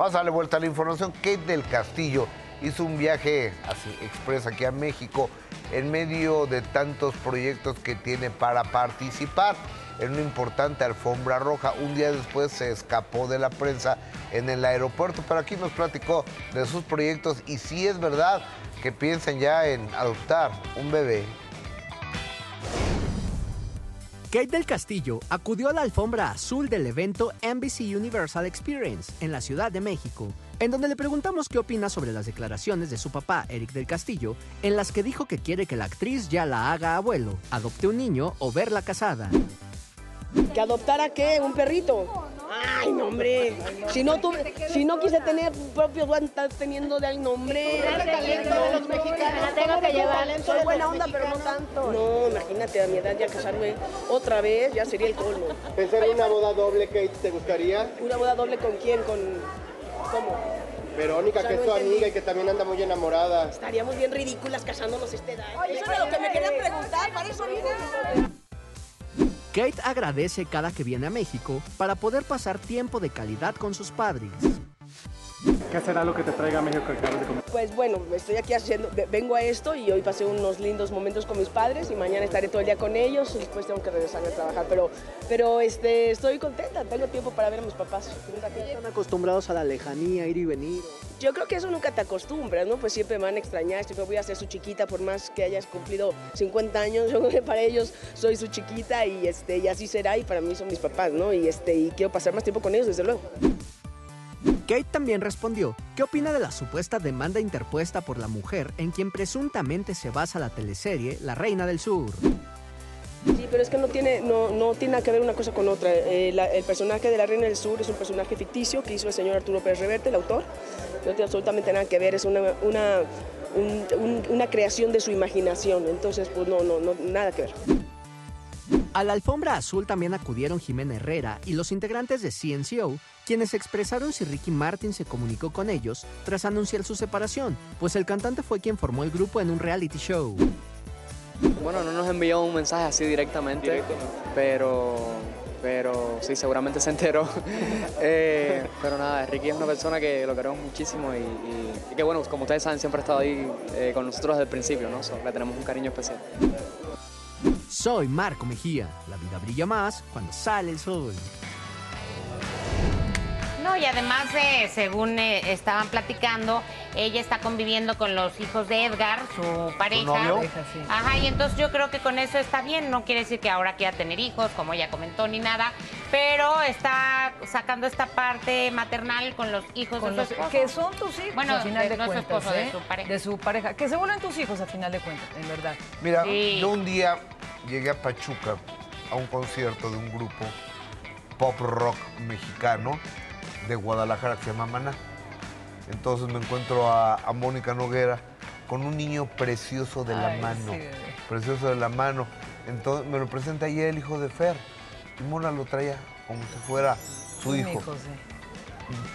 Vamos a darle vuelta a la información. Kate del Castillo hizo un viaje así express aquí a México en medio de tantos proyectos que tiene para participar en una importante alfombra roja. Un día después se escapó de la prensa en el aeropuerto, pero aquí nos platicó de sus proyectos y si es verdad que piensan ya en adoptar un bebé. Kate del Castillo acudió a la alfombra azul del evento NBC Universal Experience en la Ciudad de México, en donde le preguntamos qué opina sobre las declaraciones de su papá, Eric del Castillo, en las que dijo que quiere que la actriz ya la haga abuelo, adopte un niño o verla casada. ¿Que adoptara qué? ¿Un perrito? Ay, no, hombre. Si no, tuve, si no quise tener propios, a estar teniendo de ahí, nombre. talento de los mexicanos. La tengo que llevar. Soy buena onda, pero no tanto. No, imagínate, a mi edad ya casarme otra vez, ya sería el colmo. ¿Pensar en una boda doble, Kate, te gustaría? ¿Una boda doble con quién? ¿Con cómo? Verónica, O sea, que es no tu entendí. amiga y que también anda muy enamorada. Estaríamos bien ridículas casándonos a esta edad. Eso era lo que me querían preguntar, para eso vine. Kate agradece cada que viene a México para poder pasar tiempo de calidad con sus padres. ¿Qué será lo que te traiga a México que acabas de comer? Pues bueno, estoy aquí haciendo, ve- vengo a esto y hoy pasé unos lindos momentos con mis padres y mañana estaré todo el día con ellos y después tengo que regresar a trabajar, pero, pero este, estoy contenta, tengo tiempo para ver a mis papás. Están acostumbrados a la lejanía, ir y venir. Yo creo que eso nunca te acostumbras, ¿no? Pues siempre me van a extrañar, siempre voy a ser su chiquita por más que hayas cumplido 50 años, yo creo que para ellos soy su chiquita y, este, y así será y para mí son mis papás, ¿no? Y, este, y quiero pasar más tiempo con ellos, desde luego. Kate también respondió qué opina de la supuesta demanda interpuesta por la mujer en quien presuntamente se basa la teleserie La Reina del Sur. Sí, pero es que no tiene, no, no tiene nada que ver una cosa con otra. Eh, el personaje de la Reina del Sur es un personaje ficticio que hizo el señor Arturo Pérez Reverte, el autor. No tiene absolutamente nada que ver, es una, una, un- un- una creación de su imaginación. Entonces, pues no, no, no, nada que ver. A la alfombra azul también acudieron Jimena Herrera y los integrantes de CNCO, quienes expresaron si Ricky Martin se comunicó con ellos tras anunciar su separación, pues el cantante fue quien formó el grupo en un reality show. Bueno, no nos envió un mensaje así directamente, pero, pero sí, seguramente se enteró. Eh, pero nada, Ricky es una persona que lo queremos muchísimo y, y- y que bueno, como ustedes saben, siempre ha estado ahí eh, con nosotros desde el principio, ¿no? So, le tenemos un cariño especial. Soy Marco Mejía. La vida brilla más cuando sale el sol. No, y además, de, según eh, estaban platicando, ella está conviviendo con los hijos de Edgar, su pareja. novio? Ajá, y entonces yo creo que con eso está bien. No quiere decir que ahora quiera tener hijos, como ella comentó, ni nada. Pero está sacando esta parte maternal con los hijos con de los- su esposo. que son tus hijos Bueno, al final de- de, no su cuentas, esposo, de ¿eh? su pareja. De su pareja. Que se vuelven tus hijos al final de cuentas, en verdad. Mira, Sí. yo un día llegué a Pachuca a un concierto de un grupo pop rock mexicano de Guadalajara que se llama Maná. Entonces me encuentro a, a Mónica Noguera con un niño precioso de la Ay, mano. sí, precioso de la mano. Entonces me lo presenta ayer el hijo de Fer. Y Mona lo traía como si fuera su hijo. hijo, sí.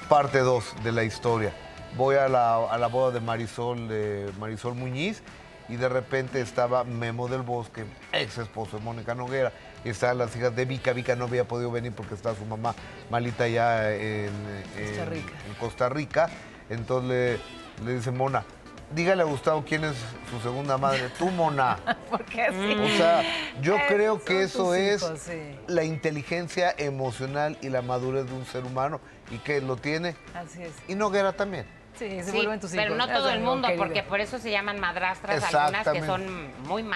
Parte 2 de la historia. Voy a la, a la boda de Marisol, de Marisol Muñiz y de repente estaba Memo del Bosque, ex esposo de Mónica Noguera. Y estaban las hijas de Vika. Vika no había podido venir porque estaba su mamá malita ya en, en- Costa Rica. en Costa Rica. Entonces le, le dice Mona, dígale a Gustavo quién es su segunda madre. Tú, Mona. Porque sí. O sea, yo Eh, creo que eso es hijos, sí. la inteligencia emocional y la madurez de un ser humano y que lo tiene. Así es. Y Noguera también. Sí, se Sí, vuelven tus hijos. pero no todo el mundo, porque por eso se llaman madrastras algunas que son muy malas.